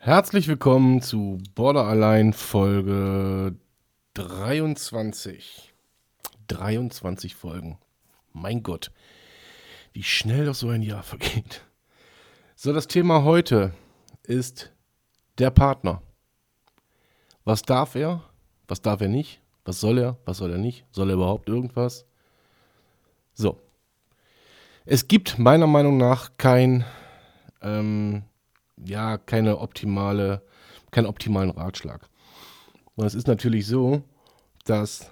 Herzlich willkommen zu BorderAlein Folge 23. 23 Folgen. Mein Gott, wie schnell doch so ein Jahr vergeht. So, das Thema heute ist der Partner. Was darf er? Was darf er nicht? Was soll er? Was soll er nicht? Soll er überhaupt irgendwas? So, es gibt meiner Meinung nach kein, ähm, ja, keine optimale, keinen optimalen Ratschlag. Und es ist natürlich so, dass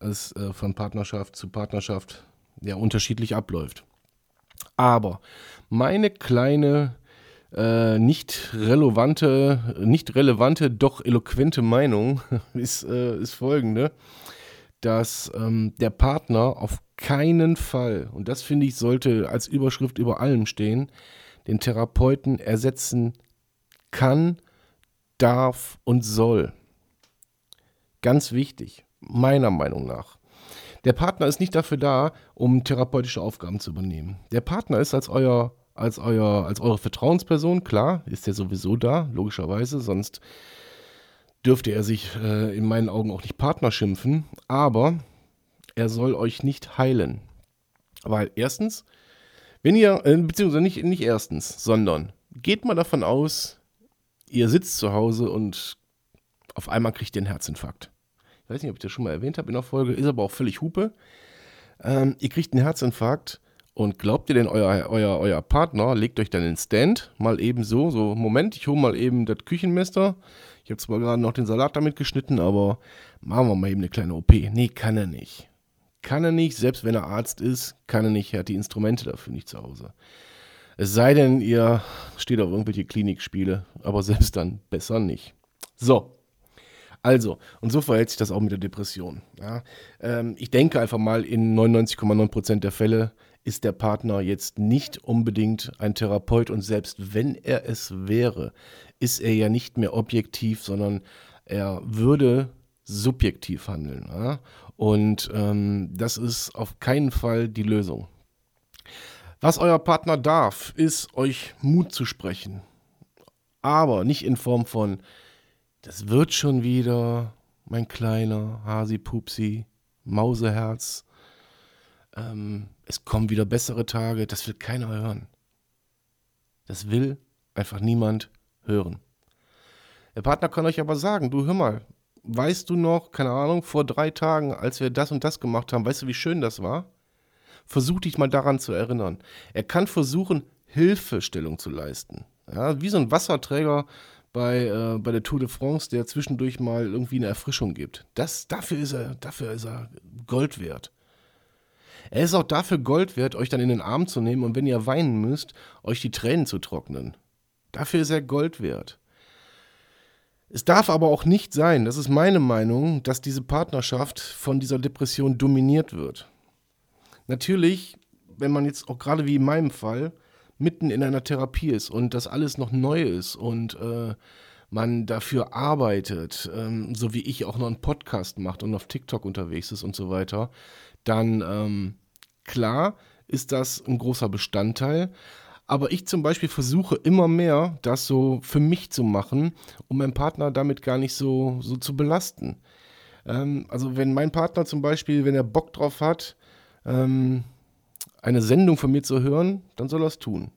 es äh, von Partnerschaft zu Partnerschaft ja unterschiedlich abläuft. Aber meine kleine äh, nicht relevante, nicht relevante, doch eloquente Meinung ist, äh, ist folgende dass ähm, der Partner auf keinen Fall, und das finde ich, sollte als Überschrift über allem stehen, den Therapeuten ersetzen kann, darf und soll. Ganz wichtig, meiner Meinung nach. Der Partner ist nicht dafür da, um therapeutische Aufgaben zu übernehmen. Der Partner ist als euer, als euer, als eure Vertrauensperson, klar, ist er sowieso da, logischerweise, sonst dürfte er sich äh, in meinen Augen auch nicht Partner schimpfen, aber er soll euch nicht heilen. Weil erstens, wenn ihr, äh, beziehungsweise nicht, nicht erstens, sondern geht mal davon aus, ihr sitzt zu Hause und auf einmal kriegt ihr einen Herzinfarkt. Ich weiß nicht, ob ich das schon mal erwähnt habe in der Folge, ist aber auch völlig Hupe. Ähm, ihr kriegt einen Herzinfarkt und glaubt ihr denn, euer, euer, euer Partner legt euch dann den Stand, mal eben so, so, Moment, ich hole mal eben das Küchenmesser, ich habe zwar gerade noch den Salat damit geschnitten, aber machen wir mal eben eine kleine OP. Nee, kann er nicht. Kann er nicht, selbst wenn er Arzt ist, kann er nicht, er hat die Instrumente dafür nicht zu Hause. Es sei denn, ihr steht auf irgendwelche Klinikspiele, aber selbst dann besser nicht. So, also, und so verhält sich das auch mit der Depression. Ja. Ähm, ich denke einfach mal, in 99,9% der Fälle ist der Partner jetzt nicht unbedingt ein Therapeut und selbst wenn er es wäre, ist er ja nicht mehr objektiv, sondern er würde subjektiv handeln. Ja? Und ähm, das ist auf keinen Fall die Lösung. Was euer Partner darf, ist euch Mut zu sprechen. Aber nicht in Form von, das wird schon wieder, mein kleiner Hasi-Pupsi, Mauseherz. Ähm, es kommen wieder bessere Tage. Das will keiner hören. Das will einfach niemand hören. Der Partner kann euch aber sagen, du hör mal, weißt du noch, keine Ahnung, vor drei Tagen, als wir das und das gemacht haben, weißt du, wie schön das war? Versuch dich mal daran zu erinnern. Er kann versuchen, Hilfestellung zu leisten. Ja, wie so ein Wasserträger bei, äh, bei der Tour de France, der zwischendurch mal irgendwie eine Erfrischung gibt. Das, dafür, ist er, dafür ist er Gold wert. Er ist auch dafür Gold wert, euch dann in den Arm zu nehmen und wenn ihr weinen müsst, euch die Tränen zu trocknen. Dafür ist er Gold wert. Es darf aber auch nicht sein, das ist meine Meinung, dass diese Partnerschaft von dieser Depression dominiert wird. Natürlich, wenn man jetzt auch gerade wie in meinem Fall mitten in einer Therapie ist und das alles noch neu ist und äh, man dafür arbeitet, ähm, so wie ich auch noch einen Podcast macht und auf TikTok unterwegs ist und so weiter, dann ähm, klar ist das ein großer Bestandteil. Aber ich zum Beispiel versuche immer mehr, das so für mich zu machen, um meinen Partner damit gar nicht so, so zu belasten. Ähm, also wenn mein Partner zum Beispiel, wenn er Bock drauf hat, ähm, eine Sendung von mir zu hören, dann soll er es tun.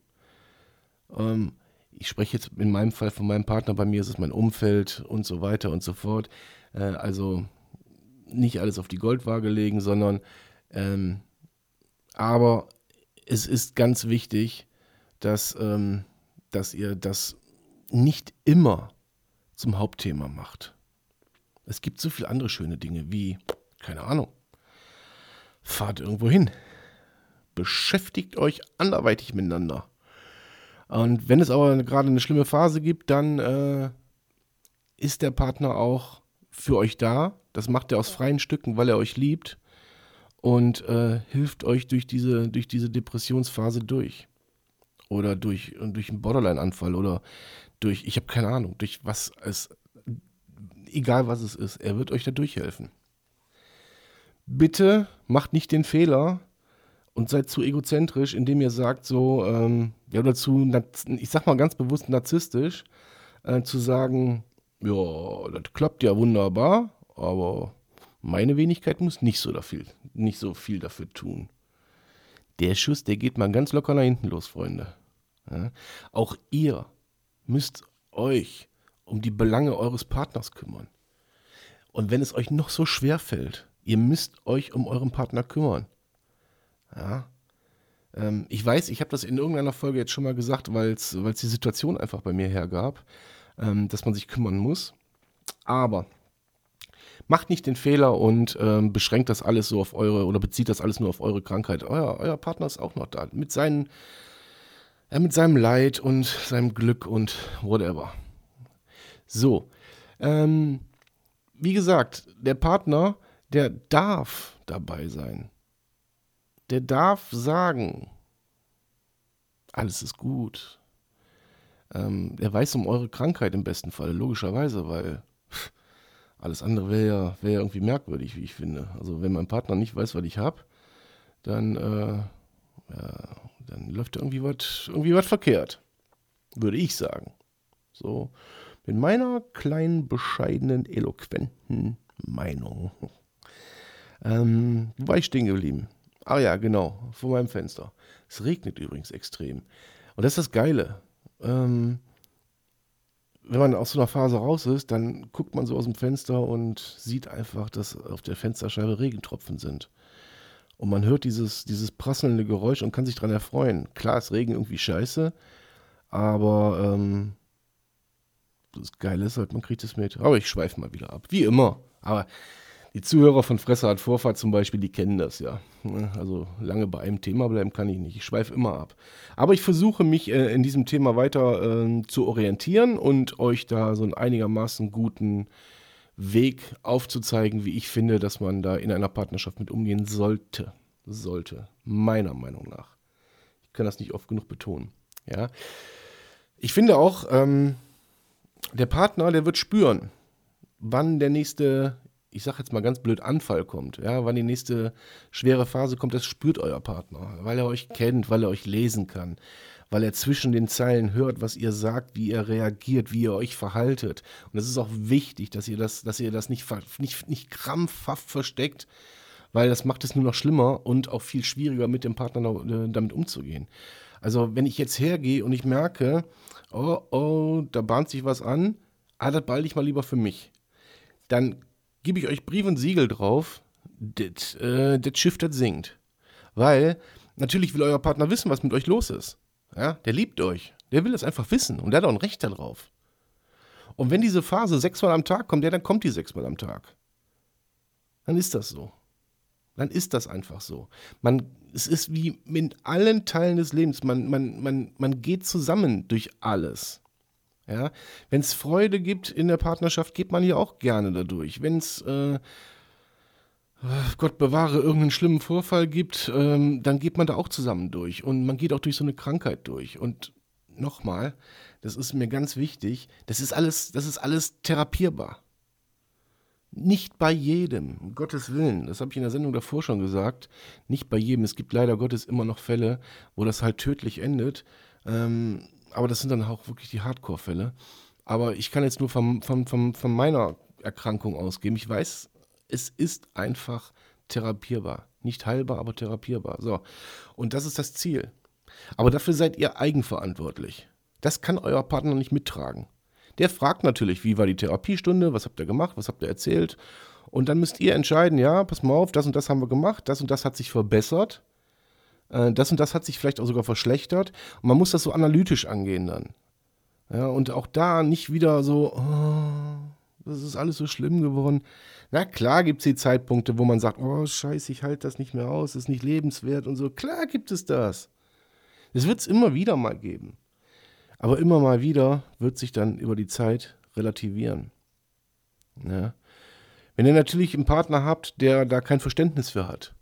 Ähm, ich spreche jetzt in meinem Fall von meinem Partner, bei mir ist es mein Umfeld und so weiter und so fort. Äh, also nicht alles auf die Goldwaage legen, sondern ähm, aber es ist ganz wichtig, dass, ähm, dass ihr das nicht immer zum Hauptthema macht. Es gibt so viele andere schöne Dinge wie, keine Ahnung, fahrt irgendwo hin, beschäftigt euch anderweitig miteinander. Und wenn es aber gerade eine schlimme Phase gibt, dann äh, ist der Partner auch für euch da. Das macht er aus freien Stücken, weil er euch liebt und äh, hilft euch durch diese, durch diese Depressionsphase durch. Oder durch, durch einen Borderline-Anfall oder durch, ich habe keine Ahnung, durch was es, egal was es ist, er wird euch da durchhelfen. Bitte macht nicht den Fehler und seid zu egozentrisch, indem ihr sagt so, ähm, ja, oder zu, ich sag mal ganz bewusst narzisstisch, äh, zu sagen, ja, das klappt ja wunderbar, aber meine Wenigkeit muss nicht so, dafür, nicht so viel dafür tun. Der Schuss, der geht mal ganz locker nach hinten los, Freunde. Ja? Auch ihr müsst euch um die Belange eures Partners kümmern. Und wenn es euch noch so schwer fällt, ihr müsst euch um euren Partner kümmern. Ja. Ähm, ich weiß, ich habe das in irgendeiner Folge jetzt schon mal gesagt, weil es die Situation einfach bei mir hergab, ähm, dass man sich kümmern muss. Aber macht nicht den Fehler und ähm, beschränkt das alles so auf eure oder bezieht das alles nur auf eure Krankheit. Euer, euer Partner ist auch noch da mit, seinen, äh, mit seinem Leid und seinem Glück und whatever. So, ähm, wie gesagt, der Partner, der darf dabei sein. Der darf sagen, alles ist gut. Ähm, er weiß um eure Krankheit im besten Fall, logischerweise, weil alles andere wäre ja, wär irgendwie merkwürdig, wie ich finde. Also wenn mein Partner nicht weiß, was ich habe, dann, äh, ja, dann läuft irgendwie was irgendwie verkehrt. Würde ich sagen. So, mit meiner kleinen, bescheidenen, eloquenten Meinung. Ähm, wo war ich stehen geblieben? Ah ja, genau, vor meinem Fenster. Es regnet übrigens extrem. Und das ist das Geile. Ähm, wenn man aus so einer Phase raus ist, dann guckt man so aus dem Fenster und sieht einfach, dass auf der Fensterscheibe Regentropfen sind. Und man hört dieses, dieses prasselnde Geräusch und kann sich daran erfreuen. Klar, ist Regen irgendwie scheiße, aber ähm, das Geile ist halt, man kriegt es mit. Aber ich schweife mal wieder ab. Wie immer. Aber die Zuhörer von Fresse hat Vorfahrt zum Beispiel, die kennen das ja. Also lange bei einem Thema bleiben kann ich nicht. Ich schweife immer ab. Aber ich versuche mich äh, in diesem Thema weiter äh, zu orientieren und euch da so einen einigermaßen guten Weg aufzuzeigen, wie ich finde, dass man da in einer Partnerschaft mit umgehen sollte. Sollte. Meiner Meinung nach. Ich kann das nicht oft genug betonen. Ja. Ich finde auch, ähm, der Partner, der wird spüren, wann der nächste ich sag jetzt mal ganz blöd, Anfall kommt, ja, wann die nächste schwere Phase kommt, das spürt euer Partner, weil er euch kennt, weil er euch lesen kann, weil er zwischen den Zeilen hört, was ihr sagt, wie ihr reagiert, wie ihr euch verhaltet. Und es ist auch wichtig, dass ihr das, dass ihr das nicht, nicht, nicht krampfhaft versteckt, weil das macht es nur noch schlimmer und auch viel schwieriger mit dem Partner äh, damit umzugehen. Also wenn ich jetzt hergehe und ich merke, oh, oh, da bahnt sich was an, ah, das behalte ich mal lieber für mich. Dann gebe ich euch Brief und Siegel drauf, das äh, Schiff, das singt. Weil natürlich will euer Partner wissen, was mit euch los ist. Ja, der liebt euch. Der will es einfach wissen und der hat auch ein Recht darauf. Und wenn diese Phase sechsmal am Tag kommt, ja, dann kommt die sechsmal am Tag. Dann ist das so. Dann ist das einfach so. Man, es ist wie mit allen Teilen des Lebens. Man, man, man, man geht zusammen durch alles. Ja? Wenn es Freude gibt in der Partnerschaft, geht man ja auch gerne dadurch. Wenn es, äh, Gott bewahre, irgendeinen schlimmen Vorfall gibt, ähm, dann geht man da auch zusammen durch. Und man geht auch durch so eine Krankheit durch. Und nochmal, das ist mir ganz wichtig, das ist alles, das ist alles therapierbar. Nicht bei jedem, um Gottes Willen. Das habe ich in der Sendung davor schon gesagt. Nicht bei jedem. Es gibt leider Gottes immer noch Fälle, wo das halt tödlich endet. Ähm, aber das sind dann auch wirklich die Hardcore-Fälle. Aber ich kann jetzt nur von, von, von, von meiner Erkrankung ausgehen. Ich weiß, es ist einfach therapierbar. Nicht heilbar, aber therapierbar. So. Und das ist das Ziel. Aber dafür seid ihr eigenverantwortlich. Das kann euer Partner nicht mittragen. Der fragt natürlich, wie war die Therapiestunde, was habt ihr gemacht, was habt ihr erzählt. Und dann müsst ihr entscheiden, ja, pass mal auf, das und das haben wir gemacht, das und das hat sich verbessert. Äh, das und das hat sich vielleicht auch sogar verschlechtert. Und man muss das so analytisch angehen dann. Ja, und auch da nicht wieder so, oh, das ist alles so schlimm geworden. Na klar gibt es die Zeitpunkte, wo man sagt, oh scheiße, ich halte das nicht mehr aus, ist nicht lebenswert und so. Klar gibt es das. Das wird es immer wieder mal geben. Aber immer mal wieder wird sich dann über die Zeit relativieren. Ja. Wenn ihr natürlich einen Partner habt, der da kein Verständnis für hat,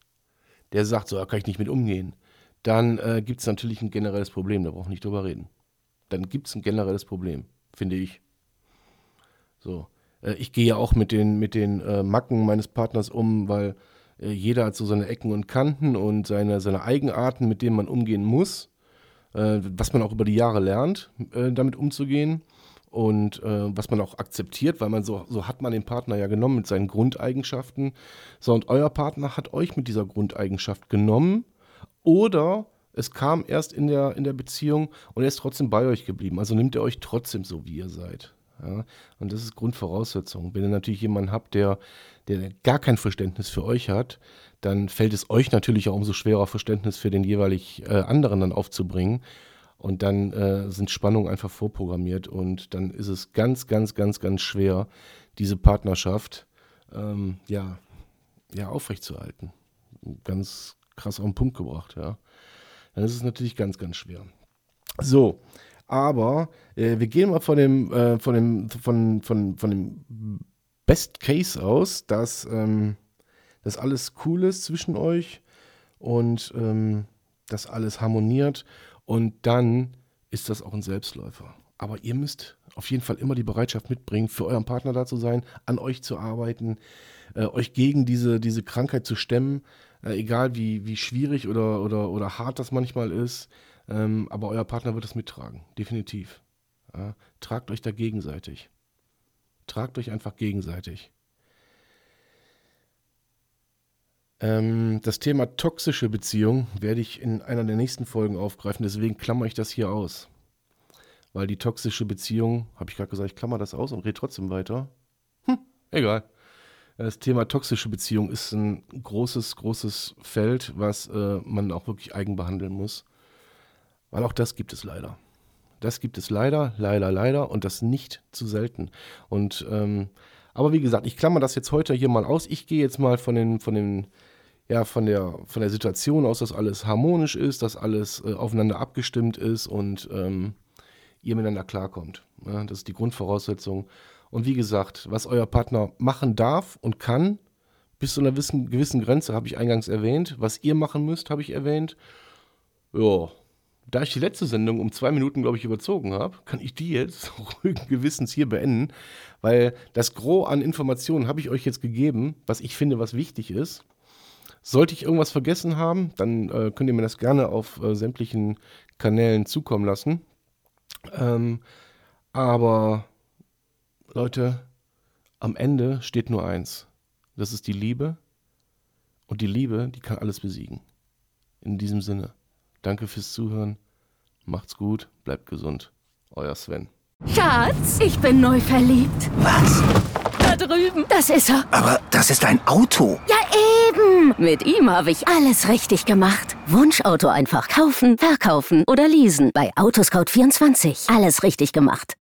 der sagt, so da kann ich nicht mit umgehen, dann äh, gibt es natürlich ein generelles Problem, da brauchen wir nicht drüber reden. Dann gibt es ein generelles Problem, finde ich. So. Äh, ich gehe ja auch mit den, mit den äh, Macken meines Partners um, weil äh, jeder hat so seine Ecken und Kanten und seine, seine Eigenarten, mit denen man umgehen muss, äh, was man auch über die Jahre lernt, äh, damit umzugehen und äh, was man auch akzeptiert, weil man so, so hat man den Partner ja genommen mit seinen Grundeigenschaften. So, und euer Partner hat euch mit dieser Grundeigenschaft genommen oder es kam erst in der, in der Beziehung und er ist trotzdem bei euch geblieben. Also nimmt er euch trotzdem so, wie ihr seid. Ja? Und das ist Grundvoraussetzung. Wenn ihr natürlich jemanden habt, der, der gar kein Verständnis für euch hat, dann fällt es euch natürlich auch umso schwerer, Verständnis für den jeweilig äh, anderen dann aufzubringen. Und dann äh, sind Spannungen einfach vorprogrammiert und dann ist es ganz, ganz, ganz, ganz schwer, diese Partnerschaft ähm, ja, ja, aufrechtzuerhalten. Ganz krass auf den Punkt gebracht, ja. Dann ist es natürlich ganz, ganz schwer. So, aber äh, wir gehen mal von dem, äh, von dem, von, von, von dem Best Case aus, dass ähm, das alles cool ist zwischen euch und ähm, dass alles harmoniert und dann ist das auch ein Selbstläufer. Aber ihr müsst auf jeden Fall immer die Bereitschaft mitbringen, für euren Partner da zu sein, an euch zu arbeiten, äh, euch gegen diese, diese Krankheit zu stemmen, äh, egal wie, wie schwierig oder, oder, oder hart das manchmal ist. Ähm, aber euer Partner wird es mittragen, definitiv. Ja, tragt euch da gegenseitig. Tragt euch einfach gegenseitig. Ähm, das Thema toxische Beziehung werde ich in einer der nächsten Folgen aufgreifen, deswegen klammer ich das hier aus. Weil die toxische Beziehung, habe ich gerade gesagt, ich klammer das aus und rede trotzdem weiter. Hm, egal. Das Thema toxische Beziehung ist ein großes, großes Feld, was äh, man auch wirklich eigen behandeln muss. Weil auch das gibt es leider. Das gibt es leider, leider, leider und das nicht zu selten. Und ähm, aber wie gesagt, ich klammer das jetzt heute hier mal aus. Ich gehe jetzt mal von den, von den, ja, von der, von der Situation aus, dass alles harmonisch ist, dass alles äh, aufeinander abgestimmt ist und ähm, ihr miteinander klarkommt. Ja, das ist die Grundvoraussetzung. Und wie gesagt, was euer Partner machen darf und kann, bis zu einer gewissen, gewissen Grenze habe ich eingangs erwähnt. Was ihr machen müsst, habe ich erwähnt. Ja, da ich die letzte Sendung um zwei Minuten, glaube ich, überzogen habe, kann ich die jetzt ruhigen Gewissens hier beenden, weil das Gros an Informationen habe ich euch jetzt gegeben, was ich finde, was wichtig ist. Sollte ich irgendwas vergessen haben, dann äh, könnt ihr mir das gerne auf äh, sämtlichen Kanälen zukommen lassen. Ähm, aber Leute, am Ende steht nur eins. Das ist die Liebe. Und die Liebe, die kann alles besiegen. In diesem Sinne. Danke fürs Zuhören. Macht's gut, bleibt gesund. Euer Sven. Schatz, ich bin neu verliebt. Was? Da drüben. Das ist er. Aber das ist ein Auto. Ja, eben. Mit ihm habe ich alles richtig gemacht. Wunschauto einfach kaufen, verkaufen oder leasen. Bei Autoscout24. Alles richtig gemacht.